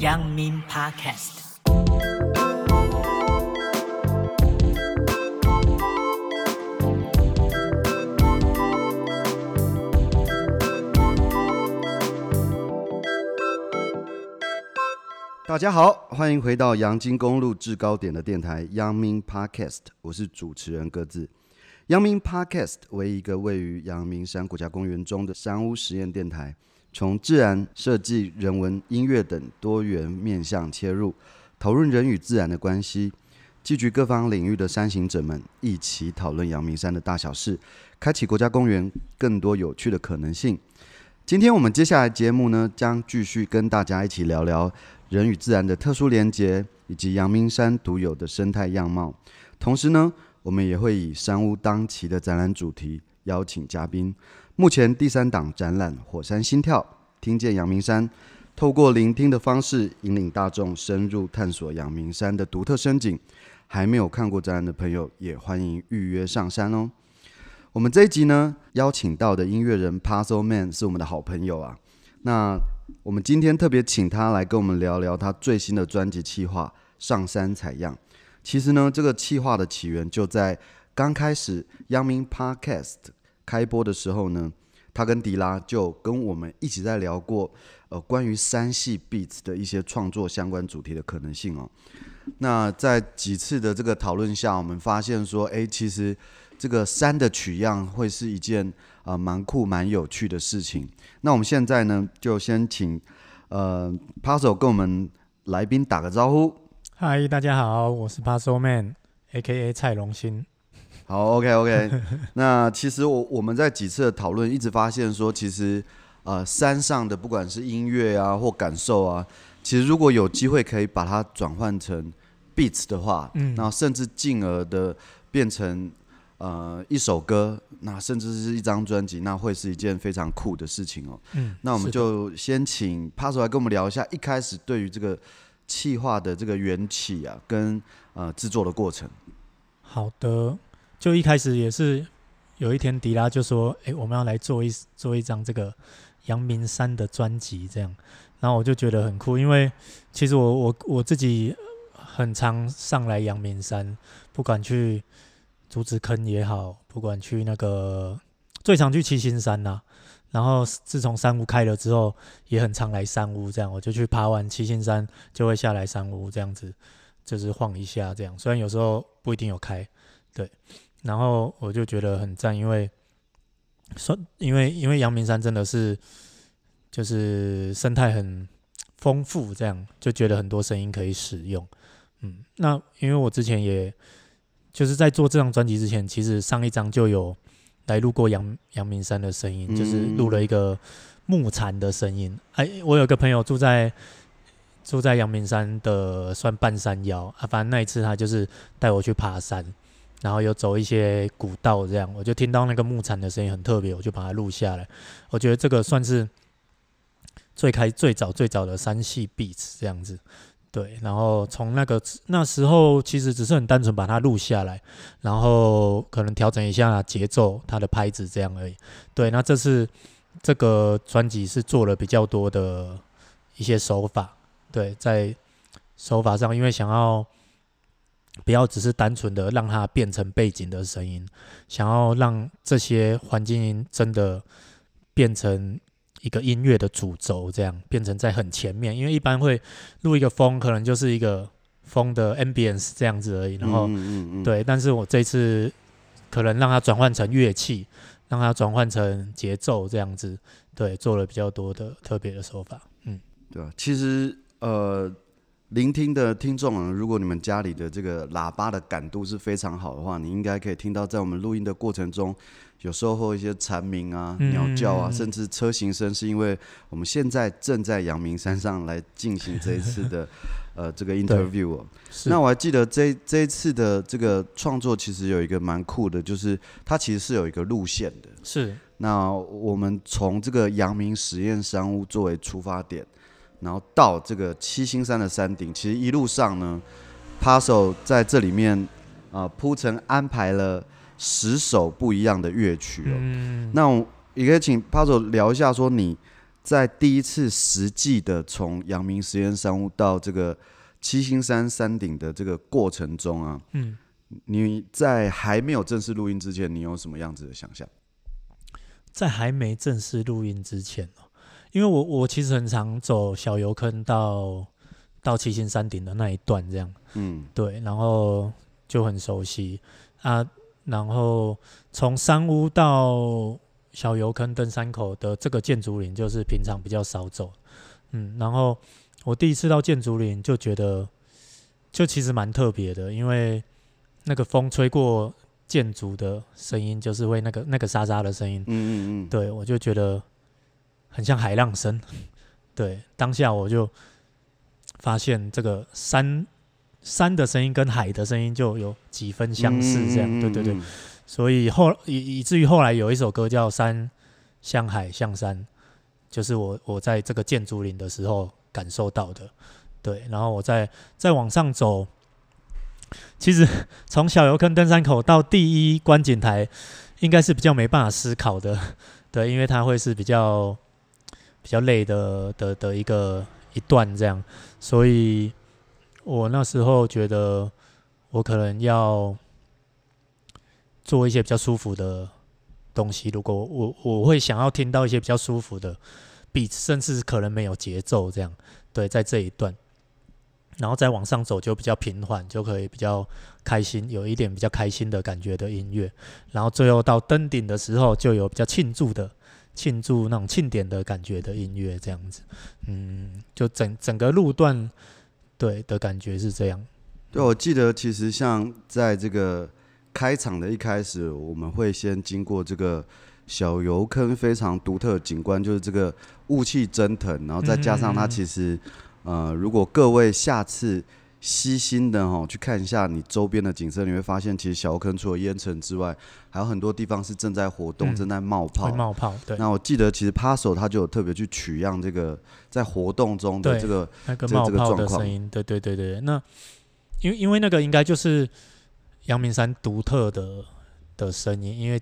阳明 Podcast。大家好，欢迎回到阳金公路制高点的电台阳明 Podcast，我是主持人各自。阳明 Podcast 为一个位于阳明山国家公园中的山屋实验电台，从自然、设计、人文、音乐等多元面向切入，讨论人与自然的关系，聚集各方领域的山行者们一起讨论阳明山的大小事，开启国家公园更多有趣的可能性。今天我们接下来节目呢，将继续跟大家一起聊聊。人与自然的特殊连结，以及阳明山独有的生态样貌。同时呢，我们也会以山屋当期的展览主题邀请嘉宾。目前第三档展览《火山心跳》，听见阳明山，透过聆听的方式引领大众深入探索阳明山的独特深景。还没有看过展览的朋友，也欢迎预约上山哦。我们这一集呢，邀请到的音乐人 Puzzle Man 是我们的好朋友啊。那我们今天特别请他来跟我们聊聊他最新的专辑企划《上山采样》。其实呢，这个企划的起源就在刚开始阳明 Podcast 开播的时候呢，他跟迪拉就跟我们一起在聊过，呃，关于山系 Beats 的一些创作相关主题的可能性哦。那在几次的这个讨论下，我们发现说，哎，其实这个山的取样会是一件。啊，蛮酷、蛮有趣的事情。那我们现在呢，就先请呃 Puzzle 跟我们来宾打个招呼。嗨，大家好，我是 Puzzle Man，A.K.A. 蔡荣兴。好，OK，OK。那其实我我们在几次的讨论，一直发现说，其实呃山上的不管是音乐啊或感受啊，其实如果有机会可以把它转换成 beats 的话，嗯，然后甚至进而的变成。呃，一首歌，那甚至是一张专辑，那会是一件非常酷的事情哦。嗯，那我们就先请 Puzzle 来跟我们聊一下，一开始对于这个企划的这个缘起啊，跟呃制作的过程。好的，就一开始也是有一天迪拉就说：“哎、我们要来做一做一张这个阳明山的专辑，这样。”然后我就觉得很酷，因为其实我我我自己很常上来阳明山，不管去。竹子坑也好，不管去那个最常去七星山呐、然后自从山屋开了之后，也很常来山屋这样，我就去爬完七星山就会下来山屋这样子，就是晃一下这样。虽然有时候不一定有开，对，然后我就觉得很赞，因为说因为因为阳明山真的是就是生态很丰富，这样就觉得很多声音可以使用，嗯，那因为我之前也。就是在做这张专辑之前，其实上一张就有来录过阳阳明山的声音，就是录了一个木蝉的声音。哎，我有个朋友住在住在阳明山的算半山腰啊，反正那一次他就是带我去爬山，然后有走一些古道这样，我就听到那个木蝉的声音很特别，我就把它录下来。我觉得这个算是最开最早最早的山系 beats 这样子。对，然后从那个那时候，其实只是很单纯把它录下来，然后可能调整一下节奏，它的拍子这样而已。对，那这次这个专辑是做了比较多的一些手法，对，在手法上，因为想要不要只是单纯的让它变成背景的声音，想要让这些环境音真的变成。一个音乐的主轴，这样变成在很前面，因为一般会录一个风，可能就是一个风的 ambience 这样子而已。然后，嗯嗯嗯对，但是我这次可能让它转换成乐器，让它转换成节奏这样子，对，做了比较多的特别的手法。嗯，对啊，其实呃，聆听的听众啊，如果你们家里的这个喇叭的感度是非常好的话，你应该可以听到，在我们录音的过程中。有时候会一些蝉鸣啊、鸟叫啊，甚至车行声，是因为我们现在正在阳明山上来进行这一次的 呃这个 interview。那我还记得这这一次的这个创作，其实有一个蛮酷的，就是它其实是有一个路线的。是。那我们从这个阳明实验商务作为出发点，然后到这个七星山的山顶，其实一路上呢，Puzzle 在这里面啊铺陈安排了。十首不一样的乐曲哦，嗯、那我也可以请 Puzzle 聊一下，说你在第一次实际的从阳明实验山屋到这个七星山山顶的这个过程中啊，嗯，你在还没有正式录音之前，你有什么样子的想象？在还没正式录音之前，因为我我其实很常走小油坑到到七星山顶的那一段，这样，嗯，对，然后就很熟悉啊。然后从山屋到小油坑登山口的这个建筑林，就是平常比较少走，嗯。然后我第一次到建筑林就觉得，就其实蛮特别的，因为那个风吹过建筑的声音，就是会那个那个沙沙的声音，嗯嗯嗯，对，我就觉得很像海浪声。对，当下我就发现这个山。山的声音跟海的声音就有几分相似，这样，嗯、对对对，所以后以以至于后来有一首歌叫《山像海像山》，就是我我在这个建筑林的时候感受到的，对，然后我再再往上走，其实 从小油坑登山口到第一观景台，应该是比较没办法思考的，对，因为它会是比较比较累的的的一个一段这样，所以。我那时候觉得，我可能要做一些比较舒服的东西。如果我我会想要听到一些比较舒服的 beat，甚至可能没有节奏这样。对，在这一段，然后再往上走就比较平缓，就可以比较开心，有一点比较开心的感觉的音乐。然后最后到登顶的时候，就有比较庆祝的、庆祝那种庆典的感觉的音乐这样子。嗯，就整整个路段。对的感觉是这样。对，我记得其实像在这个开场的一开始，我们会先经过这个小油坑非常独特的景观，就是这个雾气蒸腾，然后再加上它其实，嗯、呃，如果各位下次。细心的哈，去看一下你周边的景色，你会发现，其实小坑除了烟尘之外，还有很多地方是正在活动、嗯、正在冒泡。冒泡，对。那我记得，其实 Paso 他就有特别去取样这个在活动中的这个那个冒泡的声音。对对对对，那因为因为那个应该就是阳明山独特的的声音，因为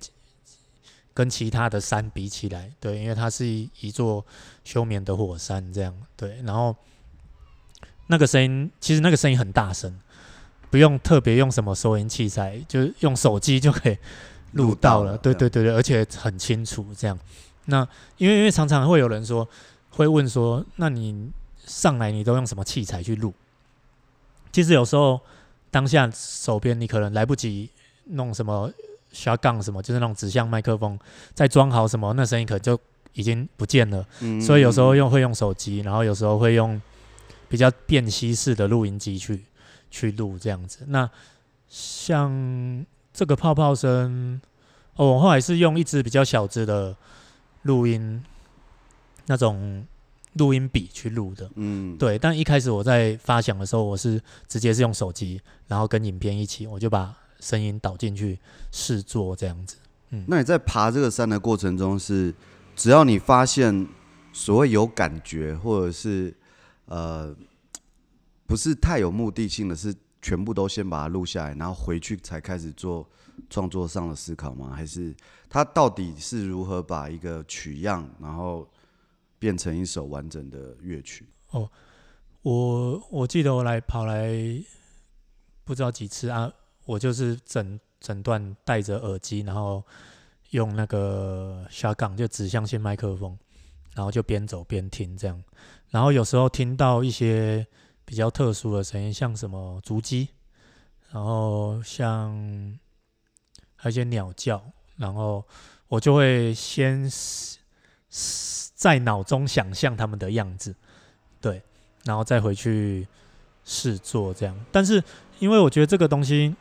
跟其他的山比起来，对，因为它是一一座休眠的火山，这样对，然后。那个声音其实那个声音很大声，不用特别用什么收音器材，就是用手机就可以录到了。对对对对，而且很清楚这样。那因为因为常常会有人说，会问说，那你上来你都用什么器材去录？其实有时候当下手边你可能来不及弄什么 shotgun 什么，就是那种指向麦克风，再装好什么，那声音可能就已经不见了。嗯。所以有时候用会用手机，然后有时候会用。比较便携式的录音机去去录这样子，那像这个泡泡声，哦，我后来是用一支比较小支的录音那种录音笔去录的，嗯，对。但一开始我在发响的时候，我是直接是用手机，然后跟影片一起，我就把声音导进去试做这样子。嗯，那你在爬这个山的过程中是，是只要你发现所谓有感觉，或者是呃，不是太有目的性的是全部都先把它录下来，然后回去才开始做创作上的思考吗？还是他到底是如何把一个取样，然后变成一首完整的乐曲？哦，我我记得我来跑来不知道几次啊，我就是整整段戴着耳机，然后用那个小岗就指向性麦克风，然后就边走边听这样。然后有时候听到一些比较特殊的声音，像什么竹鸡，然后像还有一些鸟叫，然后我就会先在脑中想象他们的样子，对，然后再回去试做这样。但是因为我觉得这个东西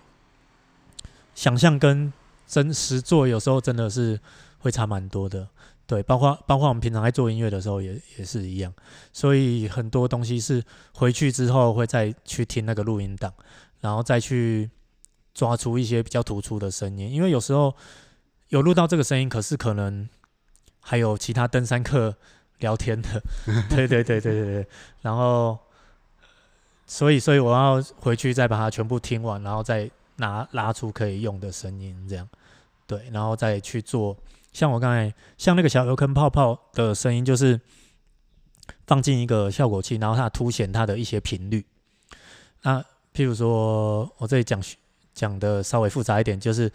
想象跟真实做有时候真的是会差蛮多的。对，包括包括我们平常在做音乐的时候也也是一样，所以很多东西是回去之后会再去听那个录音档，然后再去抓出一些比较突出的声音，因为有时候有录到这个声音，可是可能还有其他登山客 聊天的，对对对对对对，然后所以所以我要回去再把它全部听完，然后再拿拉出可以用的声音，这样。对，然后再去做。像我刚才，像那个小油坑泡泡的声音，就是放进一个效果器，然后它凸显它的一些频率。那譬如说，我这里讲讲的稍微复杂一点，就是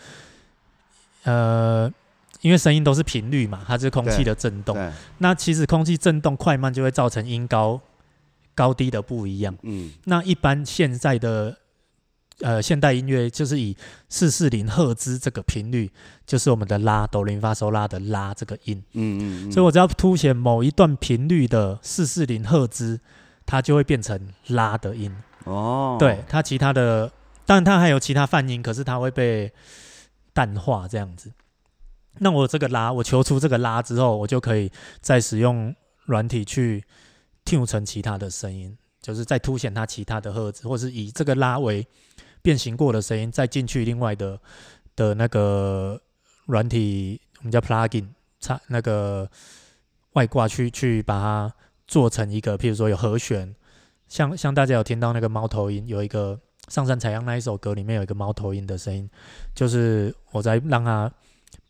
呃，因为声音都是频率嘛，它是空气的震动。那其实空气震动快慢就会造成音高高低的不一样。嗯，那一般现在的。呃，现代音乐就是以四四零赫兹这个频率，就是我们的拉哆来发嗦拉的拉这个音。嗯嗯，嗯。所以我只要凸显某一段频率的四四零赫兹，它就会变成拉的音。哦。对，它其他的，当然它还有其他泛音，可是它会被淡化这样子。那我这个拉，我求出这个拉之后，我就可以再使用软体去 tune 成其他的声音，就是再凸显它其他的赫兹，或是以这个拉为。变形过的声音，再进去另外的的那个软体，我们叫 plugin，插那个外挂去去把它做成一个，譬如说有和弦，像像大家有听到那个猫头鹰，有一个上山采样那一首歌里面有一个猫头鹰的声音，就是我在让它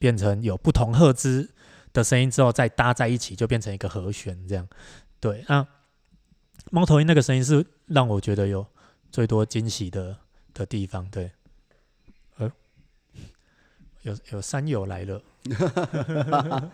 变成有不同赫兹的声音之后，再搭在一起就变成一个和弦这样。对，那猫头鹰那个声音是让我觉得有最多惊喜的。的地方，对，呃，有有山友来了。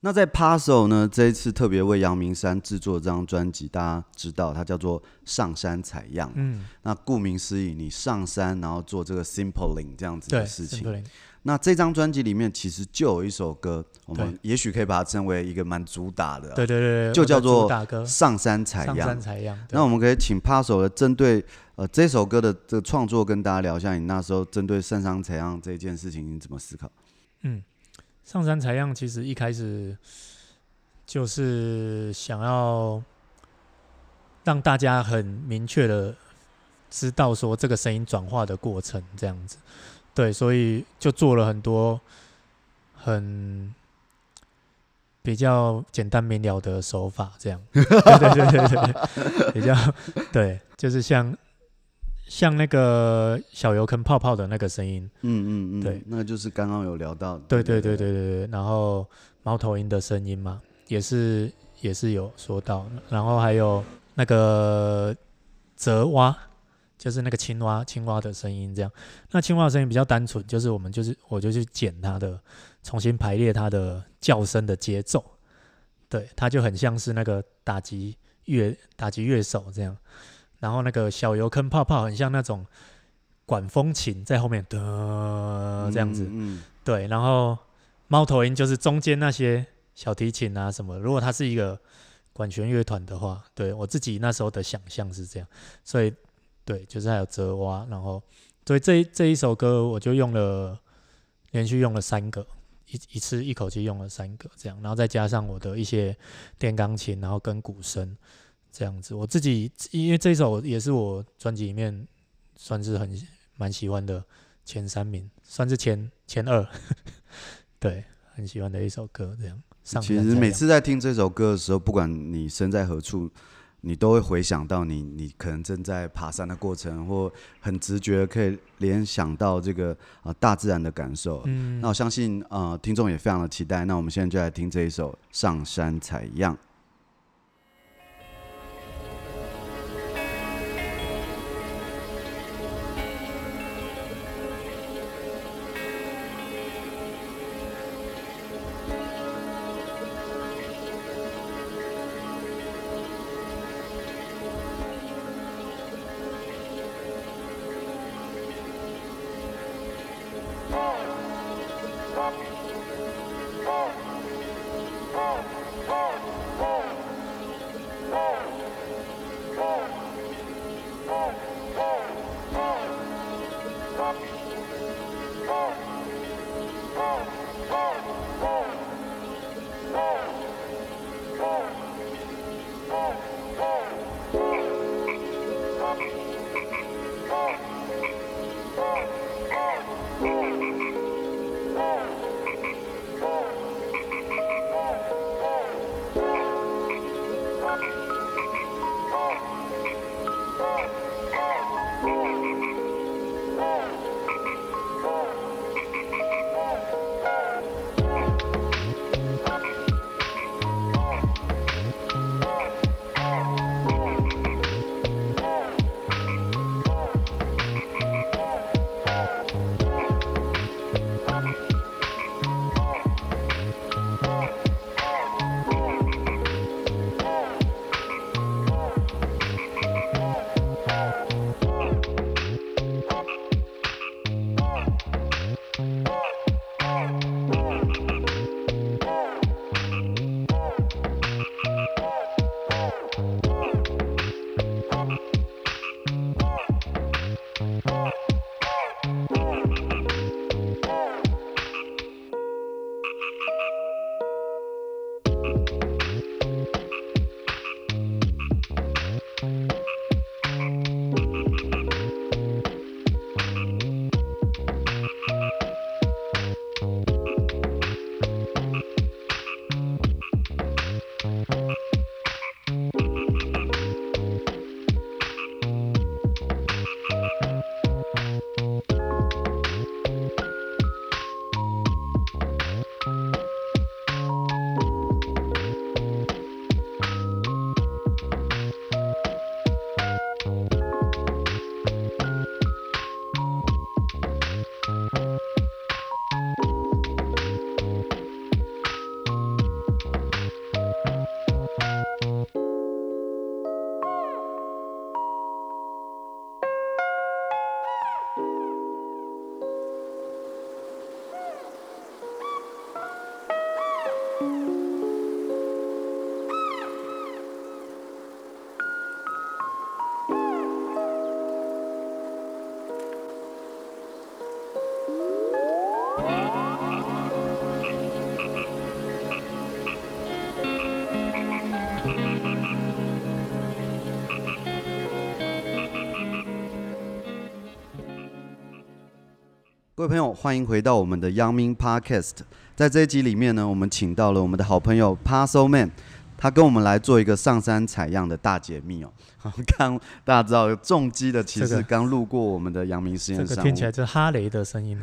那在 Paso 呢？这一次特别为阳明山制作这张专辑，大家知道它叫做上山采样。嗯，那顾名思义，你上山然后做这个 simpling 这样子的事情。那这张专辑里面其实就有一首歌，我们也许可以把它称为一个蛮主打的，对对对，就叫做《上山采样》。上山采样。那我们可以请 Paso 的针对呃这首歌的这个创作，跟大家聊一下，你那时候针对上山采样这件事情，你怎么思考？嗯，上山采样其实一开始就是想要让大家很明确的知道说这个声音转化的过程，这样子。对，所以就做了很多很比较简单明了的手法，这样。对对对对对，比较对，就是像像那个小油坑泡泡的那个声音，嗯嗯嗯，对，那就是刚刚有聊到的，对对对对对对。然后猫头鹰的声音嘛，也是也是有说到，然后还有那个泽蛙。就是那个青蛙，青蛙的声音这样。那青蛙的声音比较单纯，就是我们就是我就去剪它的，重新排列它的叫声的节奏。对，它就很像是那个打击乐打击乐手这样。然后那个小油坑泡泡很像那种管风琴在后面的这样子。嗯，嗯。对，然后猫头鹰就是中间那些小提琴啊什么。如果它是一个管弦乐团的话，对我自己那时候的想象是这样，所以。对，就是还有折蛙，然后所以这这一首歌我就用了连续用了三个，一一次一口气用了三个这样，然后再加上我的一些电钢琴，然后跟鼓声这样子。我自己因为这首也是我专辑里面算是很蛮喜欢的前三名，算是前前二，对，很喜欢的一首歌这样。其实每次在听这首歌的时候，不管你身在何处。你都会回想到你，你可能正在爬山的过程，或很直觉可以联想到这个啊、呃、大自然的感受。嗯，那我相信啊、呃，听众也非常的期待。那我们现在就来听这一首《上山采样》。problem. 各位朋友，欢迎回到我们的阳明 Podcast。在这一集里面呢，我们请到了我们的好朋友 Puzzle Man，他跟我们来做一个上山采样的大解密哦。刚大家知道，重击的骑士刚路过我们的阳明实验室，这个听起来是哈雷的声音。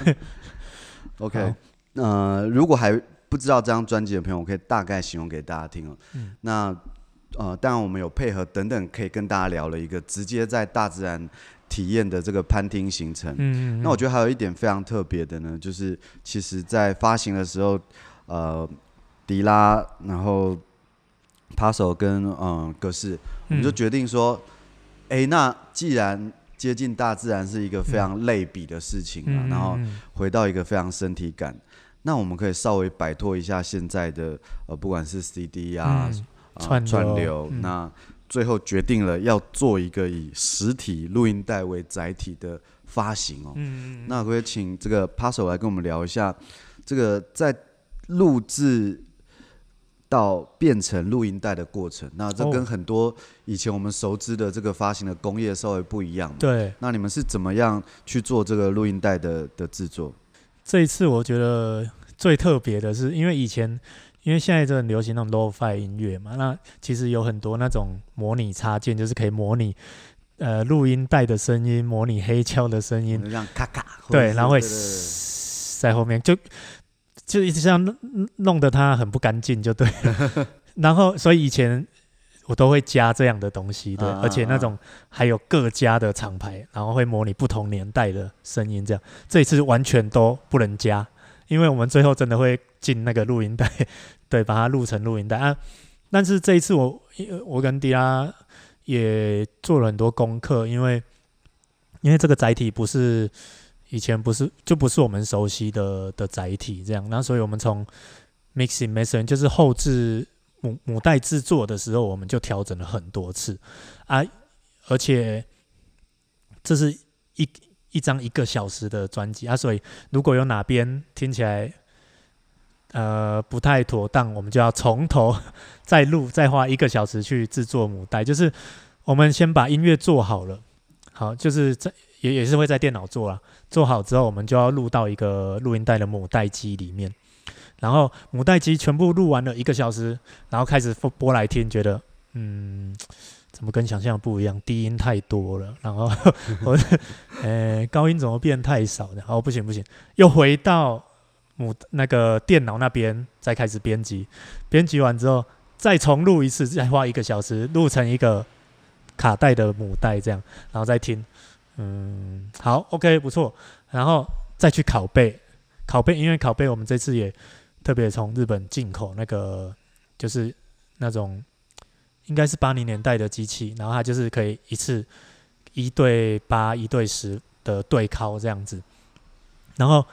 OK，呃，如果还不知道这张专辑的朋友，我可以大概形容给大家听哦。嗯、那呃，当然我们有配合等等，可以跟大家聊了一个直接在大自然。体验的这个攀听行程，嗯，嗯，嗯，那我觉得还有一点非常特别的呢，就是其实在发行的时候，呃，迪拉，然后 Puzzle 跟嗯格式，我们就决定说，哎、欸，那既然接近大自然是一个非常类比的事情啊，嗯、然后回到一个非常身体感，那我们可以稍微摆脱一下现在的呃，不管是 CD 啊，串流，串流嗯、那。最后决定了要做一个以实体录音带为载体的发行哦。嗯，那可以请这个 Puzzle 来跟我们聊一下，这个在录制到变成录音带的过程。那这跟很多以前我们熟知的这个发行的工业稍微不一样。对。那你们是怎么样去做这个录音带的的制作？这一次我觉得最特别的是，因为以前。因为现在就很流行那种 Lo-Fi 音乐嘛，那其实有很多那种模拟插件，就是可以模拟呃录音带的声音，模拟黑胶的声音，咔咔，对，然后会在后面就就一直这样弄弄得它很不干净，就对了。然后所以以前我都会加这样的东西，对，而且那种还有各家的厂牌，然后会模拟不同年代的声音，这样这一次完全都不能加，因为我们最后真的会进那个录音带。对，把它录成录音带啊！但是这一次我，我跟迪拉也做了很多功课，因为因为这个载体不是以前不是就不是我们熟悉的的载体，这样，那所以我们从 mixing master 就是后置母母带制作的时候，我们就调整了很多次啊，而且这是一一张一个小时的专辑啊，所以如果有哪边听起来。呃，不太妥当，我们就要从头再录，再花一个小时去制作母带。就是我们先把音乐做好了，好，就是在也也是会在电脑做啊。做好之后，我们就要录到一个录音带的母带机里面，然后母带机全部录完了一个小时，然后开始播来听，觉得嗯，怎么跟想象不一样？低音太多了，然后 我呃高音怎么变太少？然后不行不行，又回到。母那个电脑那边再开始编辑，编辑完之后再重录一次，再花一个小时录成一个卡带的母带，这样，然后再听，嗯，好，OK，不错，然后再去拷贝，拷贝，因为拷贝我们这次也特别从日本进口那个，就是那种应该是八零年代的机器，然后它就是可以一次一对八、一对十的对拷这样子，然后。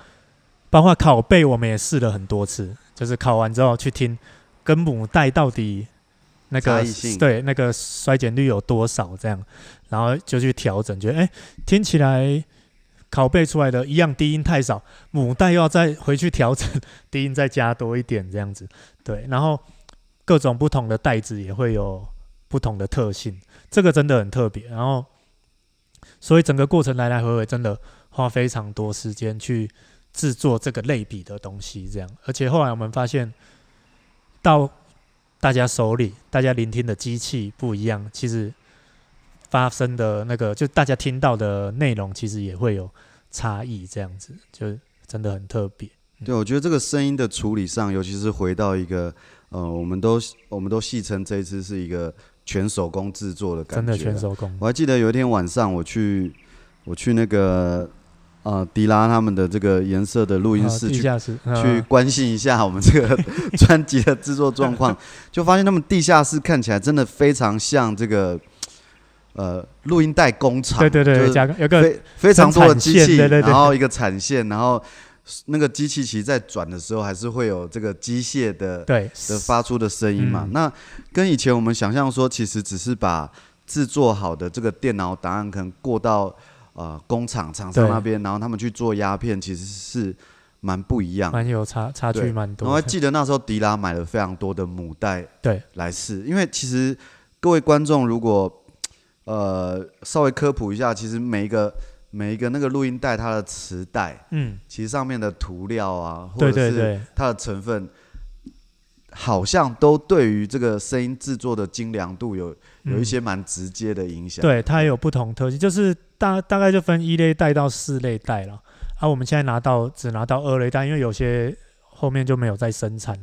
包括拷贝，我们也试了很多次，就是拷完之后去听，跟母带到底那个对那个衰减率有多少这样，然后就去调整，觉得哎，听起来拷贝出来的一样低音太少，母带又要再回去调整 低音再加多一点这样子，对，然后各种不同的带子也会有不同的特性，这个真的很特别，然后所以整个过程来来回回真的花非常多时间去。制作这个类比的东西，这样，而且后来我们发现，到大家手里，大家聆听的机器不一样，其实发生的那个，就大家听到的内容，其实也会有差异，这样子，就真的很特别。对，我觉得这个声音的处理上，尤其是回到一个，呃，我们都我们都戏称这一次是一个全手工制作的感觉，真的全手工。我还记得有一天晚上，我去，我去那个。呃，迪拉他们的这个颜色的录音室去去关心一下我们这个 专辑的制作状况，就发现他们地下室看起来真的非常像这个呃录音带工厂，对对对，有个非非常多的机器，然后一个产线，然后那个机器其实在转的时候还是会有这个机械的对的发出的声音嘛。那跟以前我们想象说，其实只是把制作好的这个电脑档案可能过到。呃，工厂厂商那边，然后他们去做鸦片，其实是蛮不一样，蛮有差差距蛮多。我还记得那时候迪拉买了非常多的母带，对，来试。因为其实各位观众如果呃稍微科普一下，其实每一个每一个那个录音带它的磁带，嗯，其实上面的涂料啊，或者是它的成分，好像都对于这个声音制作的精良度有有一些蛮直接的影响。对，它也有不同特性，就是大大概就分一类带到四类带了。啊，我们现在拿到只拿到二类带，因为有些后面就没有再生产。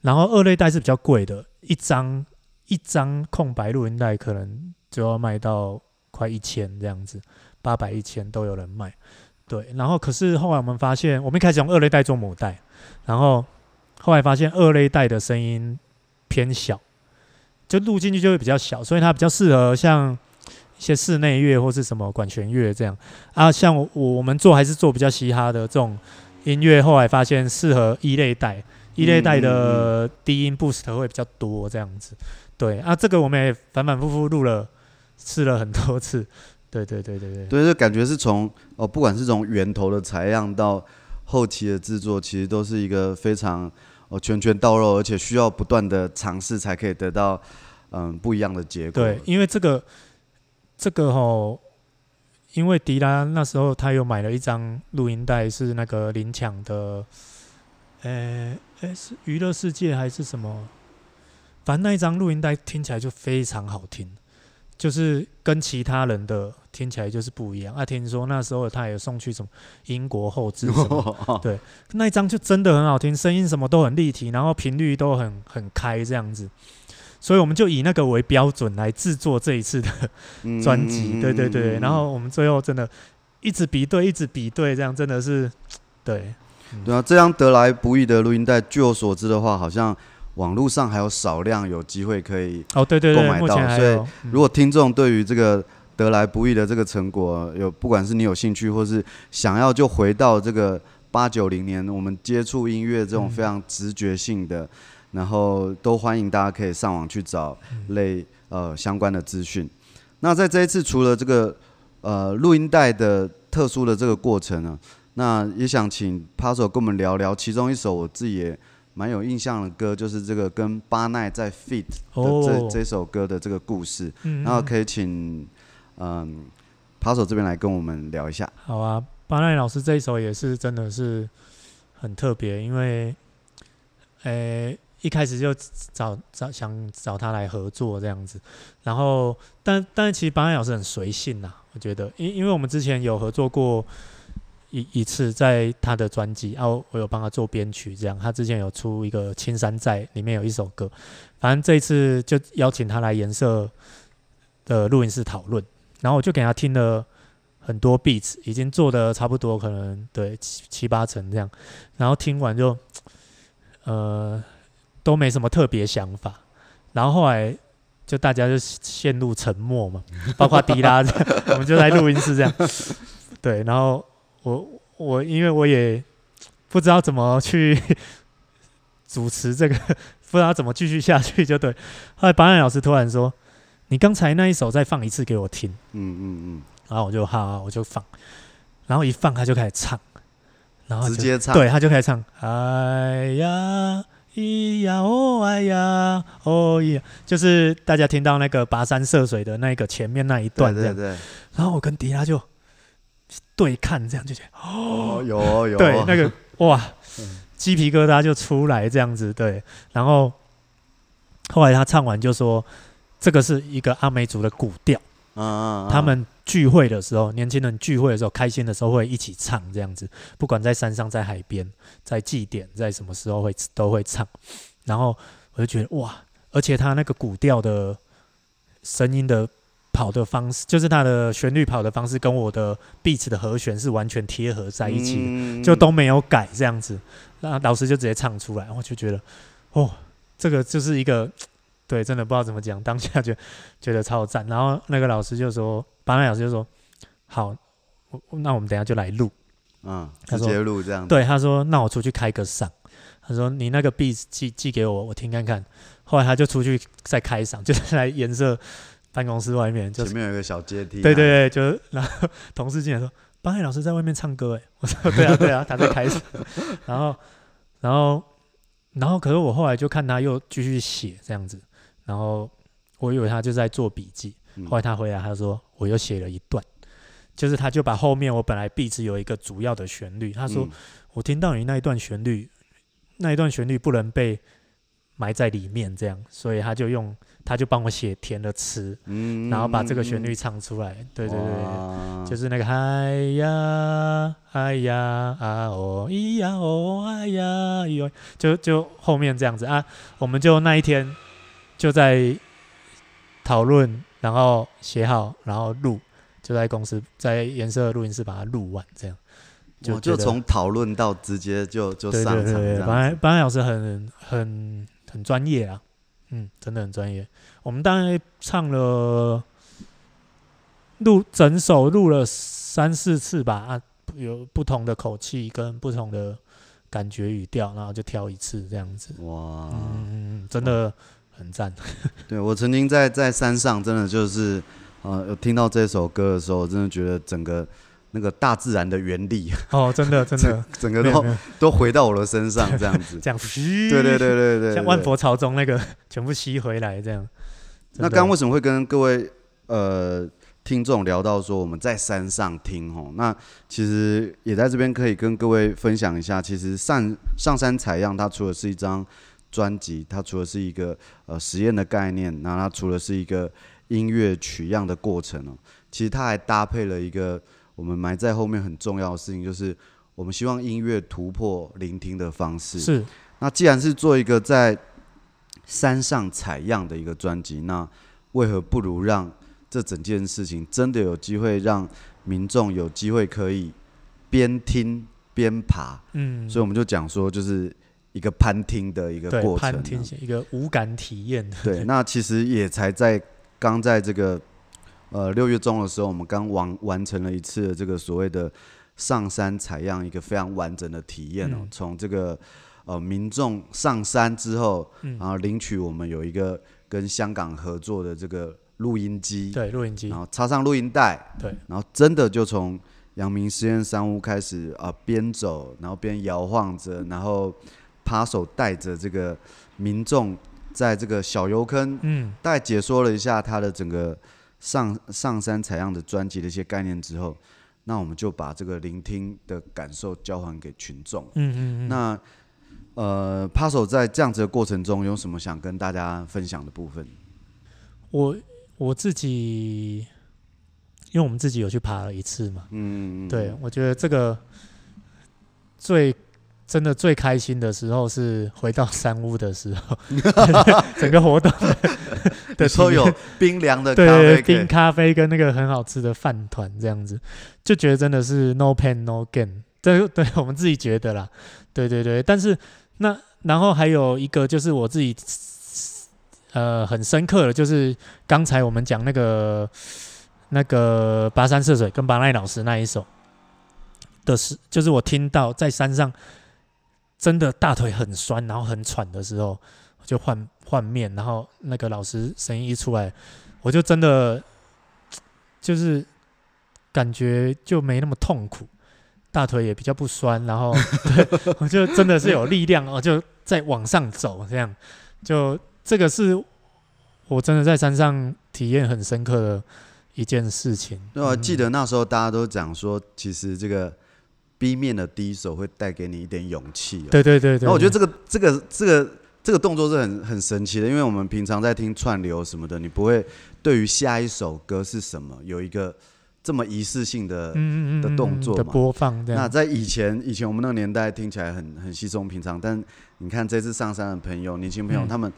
然后二类带是比较贵的，一张一张空白录音带可能就要卖到快一千这样子，八百一千都有人卖。对，然后可是后来我们发现，我们一开始用二类带做母带，然后后来发现二类带的声音偏小，就录进去就会比较小，所以它比较适合像一些室内乐或是什么管弦乐这样啊。像我我们做还是做比较嘻哈的这种音乐，后来发现适合一类带。一类带的低音 boost 会比较多，这样子，对啊，这个我们也反反复复录了，试了很多次，对对对对对，对，就感觉是从哦，不管是从源头的采样到后期的制作，其实都是一个非常哦拳拳到肉，而且需要不断的尝试才可以得到嗯不一样的结果。对，因为这个这个吼，因为迪拉那时候他又买了一张录音带，是那个林强的，呃。哎，是娱乐世界还是什么？反正那一张录音带听起来就非常好听，就是跟其他人的听起来就是不一样。啊，听说那时候他也送去什么英国后置什么，对，那一张就真的很好听，声音什么都很立体，然后频率都很很开这样子。所以我们就以那个为标准来制作这一次的专辑。对对对，然后我们最后真的一直比对，一直比对，这样真的是对。对啊，这张得来不易的录音带，据我所知的话，好像网络上还有少量有机会可以哦，对对对，购买到。所以，如果听众对于这个得来不易的这个成果有，不管是你有兴趣，或是想要就回到这个八九零年我们接触音乐这种非常直觉性的，然后都欢迎大家可以上网去找类呃相关的资讯。那在这一次，除了这个呃录音带的特殊的这个过程呢？那也想请 Paso 跟我们聊聊其中一首我自己也蛮有印象的歌，就是这个跟巴奈在 feat 的这、哦、这首歌的这个故事。嗯，然后可以请嗯 Paso 这边来跟我们聊一下。好啊，巴奈老师这一首也是真的是很特别，因为呃、欸、一开始就找找想找他来合作这样子，然后但但是其实巴奈老师很随性呐，我觉得，因因为我们之前有合作过。一一次在他的专辑，然后我有帮他做编曲，这样他之前有出一个《青山在》，里面有一首歌，反正这一次就邀请他来颜色的录音室讨论，然后我就给他听了很多 beats，已经做的差不多，可能对七八成这样，然后听完就呃都没什么特别想法，然后后来就大家就陷入沉默嘛，包括迪拉这样，我们就在录音室这样，对，然后。我我因为我也不知道怎么去 主持这个，不知道怎么继续下去，就对。后来巴奈老师突然说：“你刚才那一首再放一次给我听。”嗯嗯嗯。然后我就好，好，我就放。然后一放他就开始唱，然后直接唱，对，他就开始唱。哎呀，咿呀哦，哎呀，哦咿呀，就是大家听到那个跋山涉水的那个前面那一段这样。对对对。然后我跟迪拉就。对看这样就觉得哦，有哦有。对那个哇，鸡皮疙瘩就出来这样子对，然后后来他唱完就说，这个是一个阿美族的古调，嗯，他们聚会的时候，年轻人聚会的时候，开心的时候会一起唱这样子，不管在山上、在海边、在祭典、在什么时候会都会唱，然后我就觉得哇，而且他那个古调的声音的。跑的方式就是它的旋律跑的方式跟我的 beat 的和弦是完全贴合在一起的，嗯、就都没有改这样子。那老师就直接唱出来，我就觉得，哦，这个就是一个，对，真的不知道怎么讲，当下就觉得超赞。然后那个老师就说，巴奈老师就说，好，那我们等下就来录，嗯，直接录这样。对，他说，那我出去开个嗓，他说你那个 beat 寄寄给我，我听看看。后来他就出去再开嗓，就是来颜色。办公室外面就前面有一个小阶梯，对对对，就 然后同事进来说：“班海老师在外面唱歌。”哎，我说：“对啊对啊，他在开始。”然后然后然后可是我后来就看他又继续写这样子，然后我以为他就在做笔记。后来他回来他说：“我又写了一段，就是他就把后面我本来 beat 有一个主要的旋律，他说、嗯、我听到你那一段旋律，那一段旋律不能被埋在里面，这样，所以他就用。他就帮我写填了词，嗯、然后把这个旋律唱出来。对对对，就是那个嗨呀嗨呀啊哦咿呀哦哎呀哟，就就后面这样子啊，我们就那一天就在讨论，然后写好，然后录，就在公司在颜色录音室把它录完，这样。就就从讨论到直接就就上场。对对对，本来本来老师很很很专业啊。嗯，真的很专业。我们大概唱了录整首录了三四次吧，啊，有不同的口气跟不同的感觉语调，然后就挑一次这样子。哇，嗯，真的很赞。对，我曾经在在山上，真的就是呃，有听到这首歌的时候，真的觉得整个。那个大自然的原理 哦，真的真的，整个都都回到我的身上，这样子，这样吸，对对对对对，像万佛朝宗那个 全部吸回来这样。那刚刚为什么会跟各位呃听众聊到说我们在山上听哦？那其实也在这边可以跟各位分享一下，其实上上山采样它除了是一张专辑，它除了是一个呃实验的概念，那它除了是一个音乐取样的过程哦，其实它还搭配了一个。我们埋在后面很重要的事情，就是我们希望音乐突破聆听的方式。是。那既然是做一个在山上采样的一个专辑，那为何不如让这整件事情真的有机会让民众有机会可以边听边爬？嗯。所以我们就讲说，就是一个攀听的一个过程，攀听一个无感体验。对。那其实也才在刚在这个。呃，六月中的时候，我们刚完完成了一次这个所谓的上山采样，一个非常完整的体验哦。从、嗯、这个呃民众上山之后，然后领取我们有一个跟香港合作的这个录音机，对，录音机，然后插上录音带，对，然后真的就从阳明实验山屋开始啊，边、呃、走，然后边摇晃着，然后扒手带着这个民众在这个小油坑，嗯，大概解说了一下他的整个。上上山采样的专辑的一些概念之后，那我们就把这个聆听的感受交还给群众。嗯嗯嗯。那呃，趴手在这样子的过程中，有什么想跟大家分享的部分？我我自己，因为我们自己有去爬了一次嘛。嗯嗯嗯。对，我觉得这个最。真的最开心的时候是回到山屋的时候，整个活动的时候有冰凉的咖啡，对，冰咖啡跟那个很好吃的饭团这样子，就觉得真的是 no pain no gain，对对，我们自己觉得啦，对对对。但是那然后还有一个就是我自己呃很深刻的，就是刚才我们讲那个那个跋山涉水跟巴奈老师那一首的是，就是我听到在山上。真的大腿很酸，然后很喘的时候，就换换面，然后那个老师声音一出来，我就真的就是感觉就没那么痛苦，大腿也比较不酸，然后 对我就真的是有力量，我就再往上走，这样就这个是我真的在山上体验很深刻的一件事情。那我记得那时候大家都讲说，其实这个。B 面的第一首会带给你一点勇气。对对对对。然后我觉得这个这个这个这个动作是很很神奇的，因为我们平常在听串流什么的，你不会对于下一首歌是什么有一个这么仪式性的的动作嘛？的播放。那在以前以前我们那个年代听起来很很稀松平常，但你看这次上山的朋友，年轻朋友，他们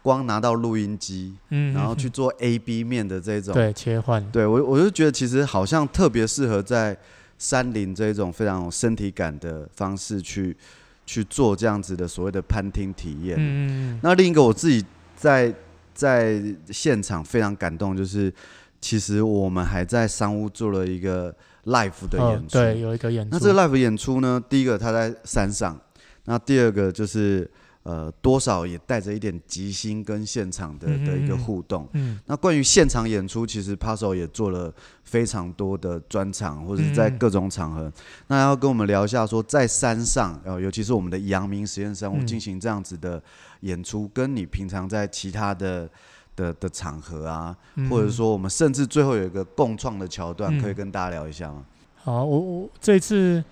光拿到录音机，嗯然后去做 A B 面的这种对切换，对我我就觉得其实好像特别适合在。山林这一种非常有身体感的方式去去做这样子的所谓的攀听体验。嗯，那另一个我自己在在现场非常感动，就是其实我们还在山屋做了一个 live 的演出。哦，对，有一个演出。那这个 live 演出呢，第一个它在山上，那第二个就是。呃，多少也带着一点即兴跟现场的的一个互动。嗯，那关于现场演出，其实趴手也做了非常多的专场，或者是在各种场合。嗯、那要跟我们聊一下，说在山上，呃，尤其是我们的阳明实验山我进行这样子的演出，跟你平常在其他的的的场合啊，嗯、或者说我们甚至最后有一个共创的桥段，嗯、可以跟大家聊一下吗？好，我我这次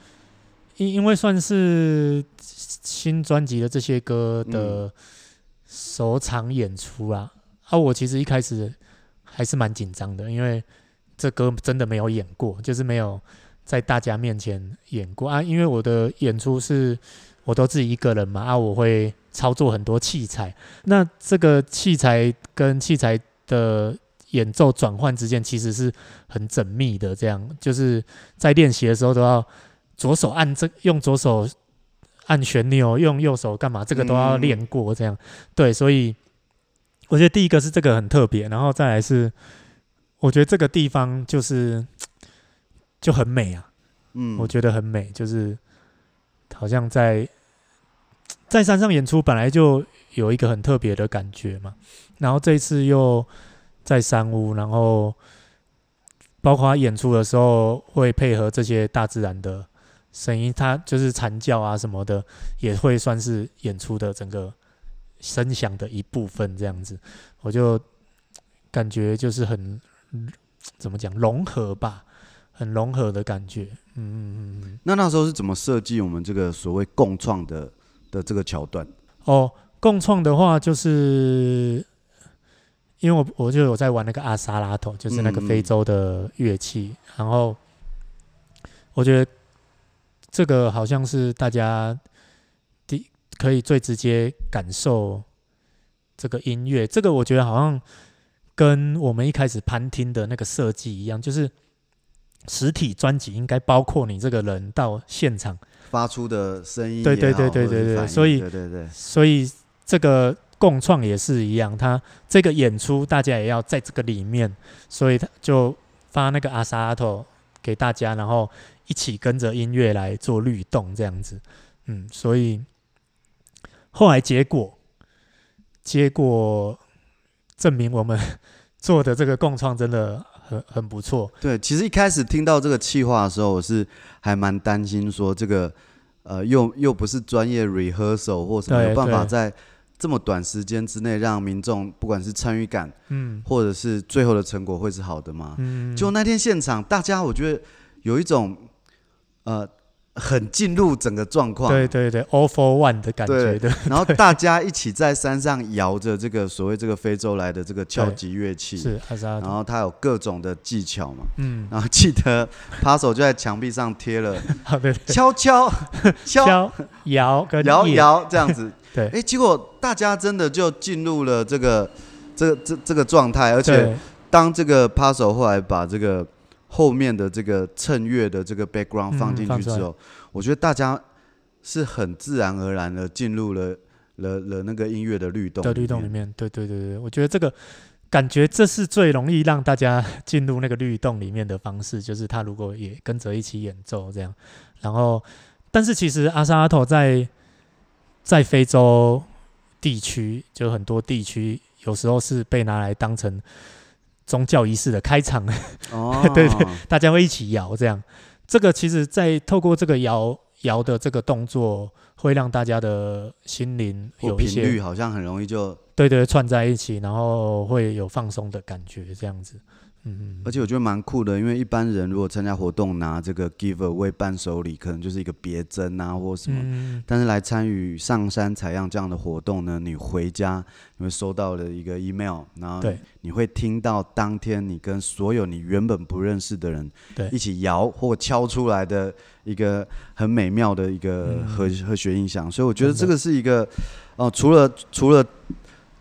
因因为算是新专辑的这些歌的首场演出啊，嗯、啊，我其实一开始还是蛮紧张的，因为这歌真的没有演过，就是没有在大家面前演过。啊，因为我的演出是我都自己一个人嘛，啊，我会。操作很多器材，那这个器材跟器材的演奏转换之间其实是很缜密的，这样。就是在练习的时候都要左手按这，用左手按旋钮，用右手干嘛，这个都要练过，这样、嗯、对，所以我觉得第一个是这个很特别，然后再来是我觉得这个地方就是就很美啊，嗯，我觉得很美，就是好像在。在山上演出本来就有一个很特别的感觉嘛，然后这一次又在山屋，然后包括他演出的时候会配合这些大自然的声音，他就是蝉叫啊什么的，也会算是演出的整个声响的一部分这样子，我就感觉就是很怎么讲融合吧，很融合的感觉。嗯嗯嗯嗯。那那时候是怎么设计我们这个所谓共创的？的这个桥段哦，共创的话就是，因为我我就有在玩那个阿萨拉头，就是那个非洲的乐器，嗯、然后我觉得这个好像是大家第可以最直接感受这个音乐，这个我觉得好像跟我们一开始盘听的那个设计一样，就是实体专辑应该包括你这个人到现场。发出的声音，对对对对对对，所以对对对，所以这个共创也是一样，他这个演出大家也要在这个里面，所以他就发那个阿萨阿托给大家，然后一起跟着音乐来做律动这样子，嗯，所以后来结果结果证明我们做的这个共创真的。很很不错。对，其实一开始听到这个企划的时候，我是还蛮担心说这个，呃，又又不是专业 rehearsal 或什么，有办法在这么短时间之内让民众不管是参与感，嗯，或者是最后的成果会是好的吗？嗯，就那天现场，大家我觉得有一种，呃。很进入整个状况，对对对，all for one 的感觉对。然后大家一起在山上摇着这个所谓这个非洲来的这个敲击乐器，是，然后他有各种的技巧嘛，嗯，然后记得扒手就在墙壁上贴了，敲敲敲摇摇摇这样子，对，哎，结果大家真的就进入了这个这这这个状态，而且当这个趴手后来把这个。后面的这个衬乐的这个 background 放进去之后，我觉得大家是很自然而然的进入了了了那个音乐的律动的律动里面。对对对对，我觉得这个感觉这是最容易让大家进入那个律动里面的方式，就是他如果也跟着一起演奏这样。然后，但是其实阿萨阿托在在非洲地区，就很多地区有时候是被拿来当成。宗教仪式的开场，哦，对对，大家会一起摇，这样，这个其实，在透过这个摇摇的这个动作，会让大家的心灵有一些频率，好像很容易就对对串在一起，然后会有放松的感觉，这样子。嗯，而且我觉得蛮酷的，因为一般人如果参加活动拿这个 give away 伴手礼，可能就是一个别针啊或什么。嗯、但是来参与上山采样这样的活动呢，你回家你会收到了一个 email，然后你会听到当天你跟所有你原本不认识的人一起摇或敲出来的一个很美妙的一个和和弦音响。所以我觉得这个是一个哦、呃，除了除了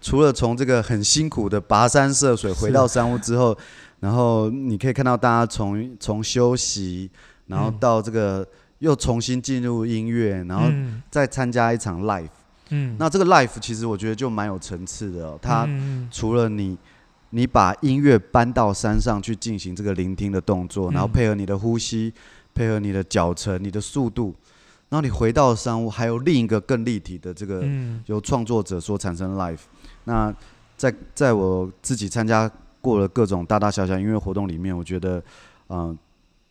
除了从这个很辛苦的跋山涉水回到山屋之后。然后你可以看到大家从从休息，然后到这个又重新进入音乐，然后再参加一场 live。嗯，那这个 live 其实我觉得就蛮有层次的哦。它除了你你把音乐搬到山上去进行这个聆听的动作，然后配合你的呼吸，配合你的脚程、你的速度，然后你回到山屋，还有另一个更立体的这个由创作者所产生 live。那在在我自己参加。过了各种大大小小音乐活动里面，我觉得，嗯、呃，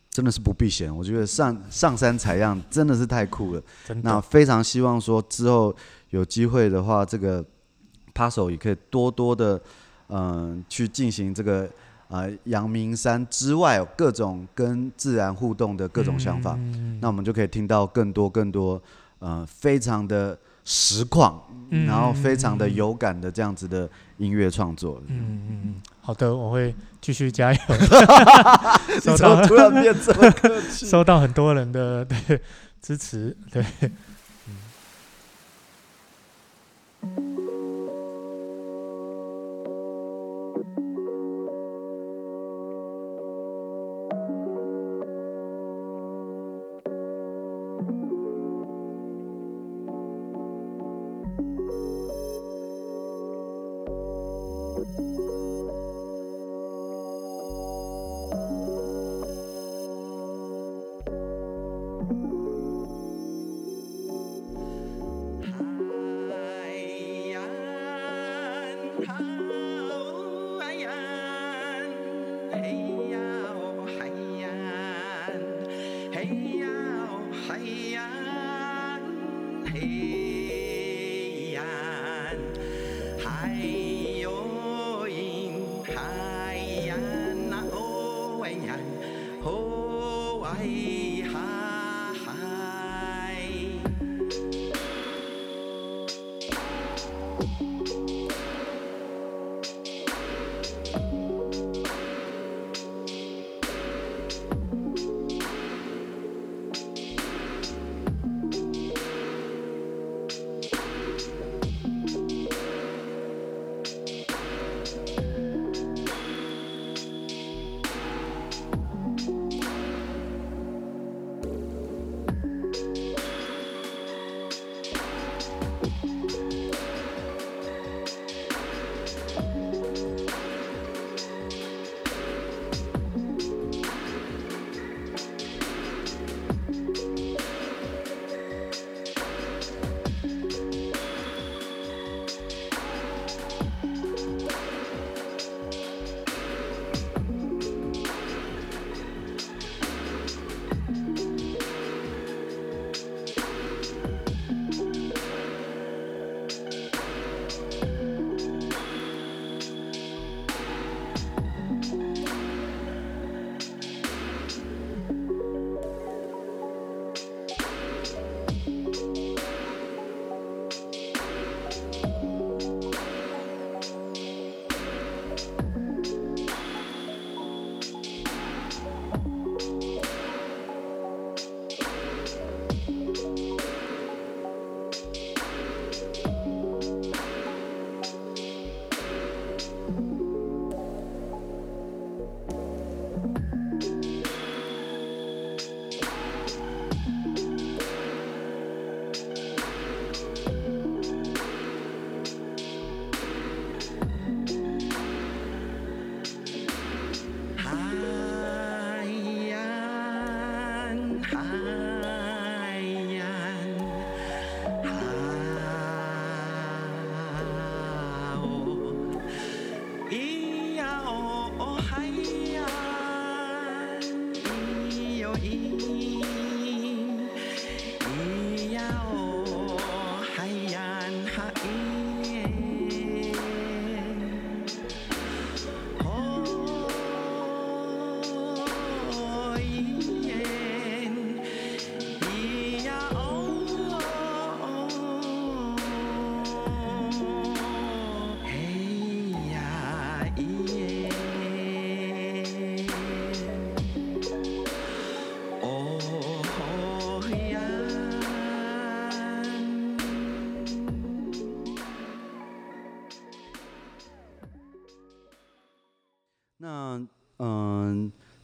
真的是不避嫌。我觉得上上山采样真的是太酷了。那非常希望说之后有机会的话，这个趴手也可以多多的，嗯、呃，去进行这个呃阳明山之外各种跟自然互动的各种想法，嗯、那我们就可以听到更多更多呃非常的实况，嗯、然后非常的有感的这样子的音乐创作。嗯嗯嗯，好的，我会继续加油。收到突然变这么客气，收到很多人的对支持，对。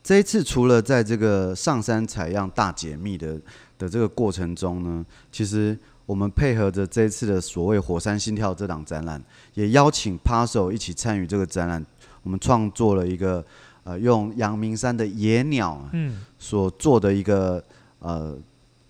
这一次除了在这个上山采样大解密的的这个过程中呢，其实我们配合着这一次的所谓“火山心跳”这档展览，也邀请 Paso 一起参与这个展览。我们创作了一个呃，用阳明山的野鸟嗯所做的一个呃，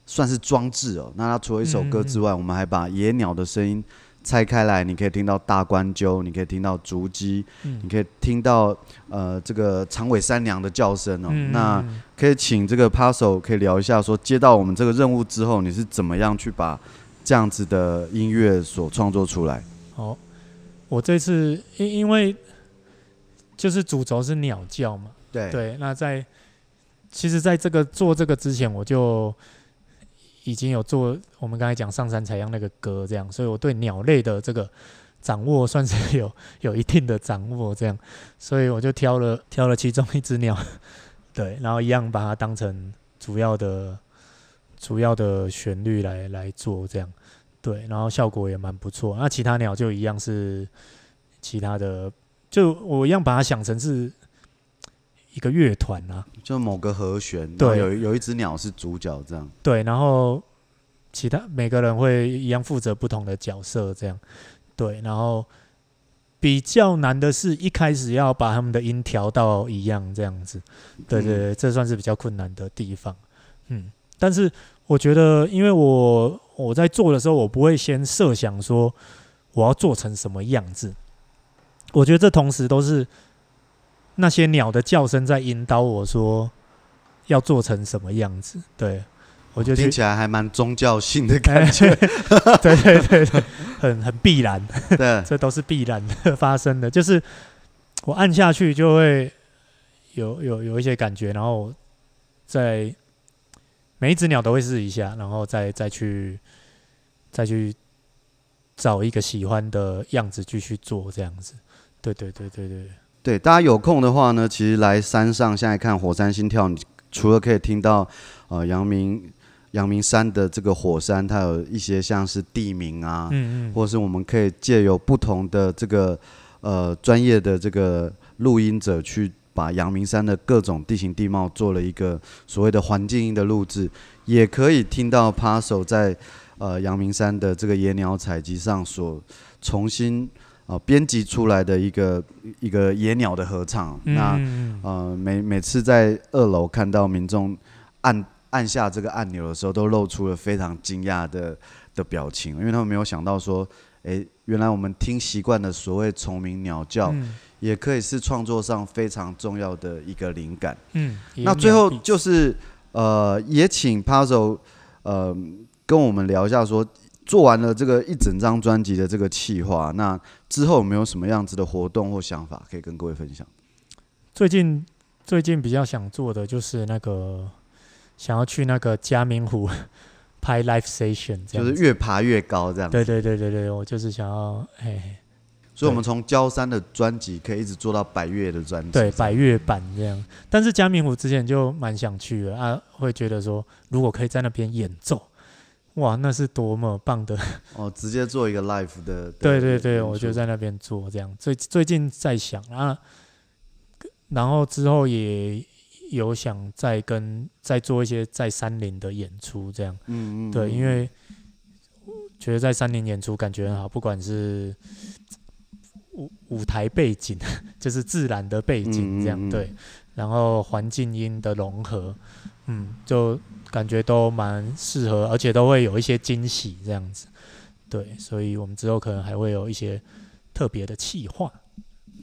算是装置哦。那它除了一首歌之外，我们还把野鸟的声音。拆开来，你可以听到大关鸠，你可以听到竹鸡，嗯、你可以听到呃这个长尾山娘的叫声哦。嗯、那可以请这个 Paso 可以聊一下，说接到我们这个任务之后，你是怎么样去把这样子的音乐所创作出来？好，我这次因因为就是主轴是鸟叫嘛。对对，那在其实，在这个做这个之前，我就已经有做我们刚才讲上山采样那个歌，这样，所以我对鸟类的这个掌握算是有有一定的掌握，这样，所以我就挑了 挑了其中一只鸟，对，然后一样把它当成主要的主要的旋律来来做，这样，对，然后效果也蛮不错。那其他鸟就一样是其他的，就我一样把它想成是。一个乐团啊，就某个和弦，对，有有一只鸟是主角，这样。对，然后其他每个人会一样负责不同的角色，这样。对，然后比较难的是一开始要把他们的音调到一样，这样子。对对对，这算是比较困难的地方。嗯，但是我觉得，因为我我在做的时候，我不会先设想说我要做成什么样子。我觉得这同时都是。那些鸟的叫声在引导我说要做成什么样子，对，我就听起来还蛮宗教性的感觉，对对对对，很很必然，对，这都是必然的发生的，就是我按下去就会有有有一些感觉，然后在每一只鸟都会试一下，然后再再去再去找一个喜欢的样子继续做这样子，对对对对对。对，大家有空的话呢，其实来山上现在看火山心跳，你除了可以听到呃阳明阳明山的这个火山，它有一些像是地名啊，嗯嗯，或是我们可以借由不同的这个呃专业的这个录音者去把阳明山的各种地形地貌做了一个所谓的环境音的录制，也可以听到 Paso 在呃阳明山的这个野鸟采集上所重新。哦，编辑出来的一个一个野鸟的合唱，嗯、那呃每每次在二楼看到民众按按下这个按钮的时候，都露出了非常惊讶的的表情，因为他们没有想到说，哎，原来我们听习惯的所谓虫鸣鸟叫，嗯、也可以是创作上非常重要的一个灵感。嗯，那最后就是呃，也请 Puzzle 呃跟我们聊一下说。做完了这个一整张专辑的这个企划，那之后有没有什么样子的活动或想法可以跟各位分享？最近最近比较想做的就是那个想要去那个嘉明湖 拍 live station，就是越爬越高这样。对对对对对，我就是想要哎，所以我们从焦山的专辑可以一直做到百越的专辑，对，百越版这样。但是嘉明湖之前就蛮想去的啊，会觉得说如果可以在那边演奏。哇，那是多么棒的！哦，直接做一个 live 的。对对对，我就在那边做这样。最最近在想啊，然后之后也有想再跟再做一些在山林的演出这样。嗯嗯。对，因为觉得在山林演出感觉很好，不管是舞舞台背景，就是自然的背景这样。嗯嗯嗯对，然后环境音的融合，嗯，就。感觉都蛮适合，而且都会有一些惊喜这样子，对，所以我们之后可能还会有一些特别的企划。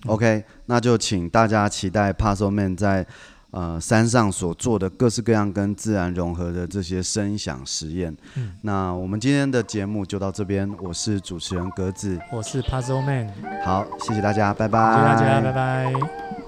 OK，那就请大家期待 Pasoman 在呃山上所做的各式各样跟自然融合的这些声响实验。嗯，那我们今天的节目就到这边，我是主持人格子，我是 Pasoman，好，谢谢大家，拜拜，谢谢大家，拜拜。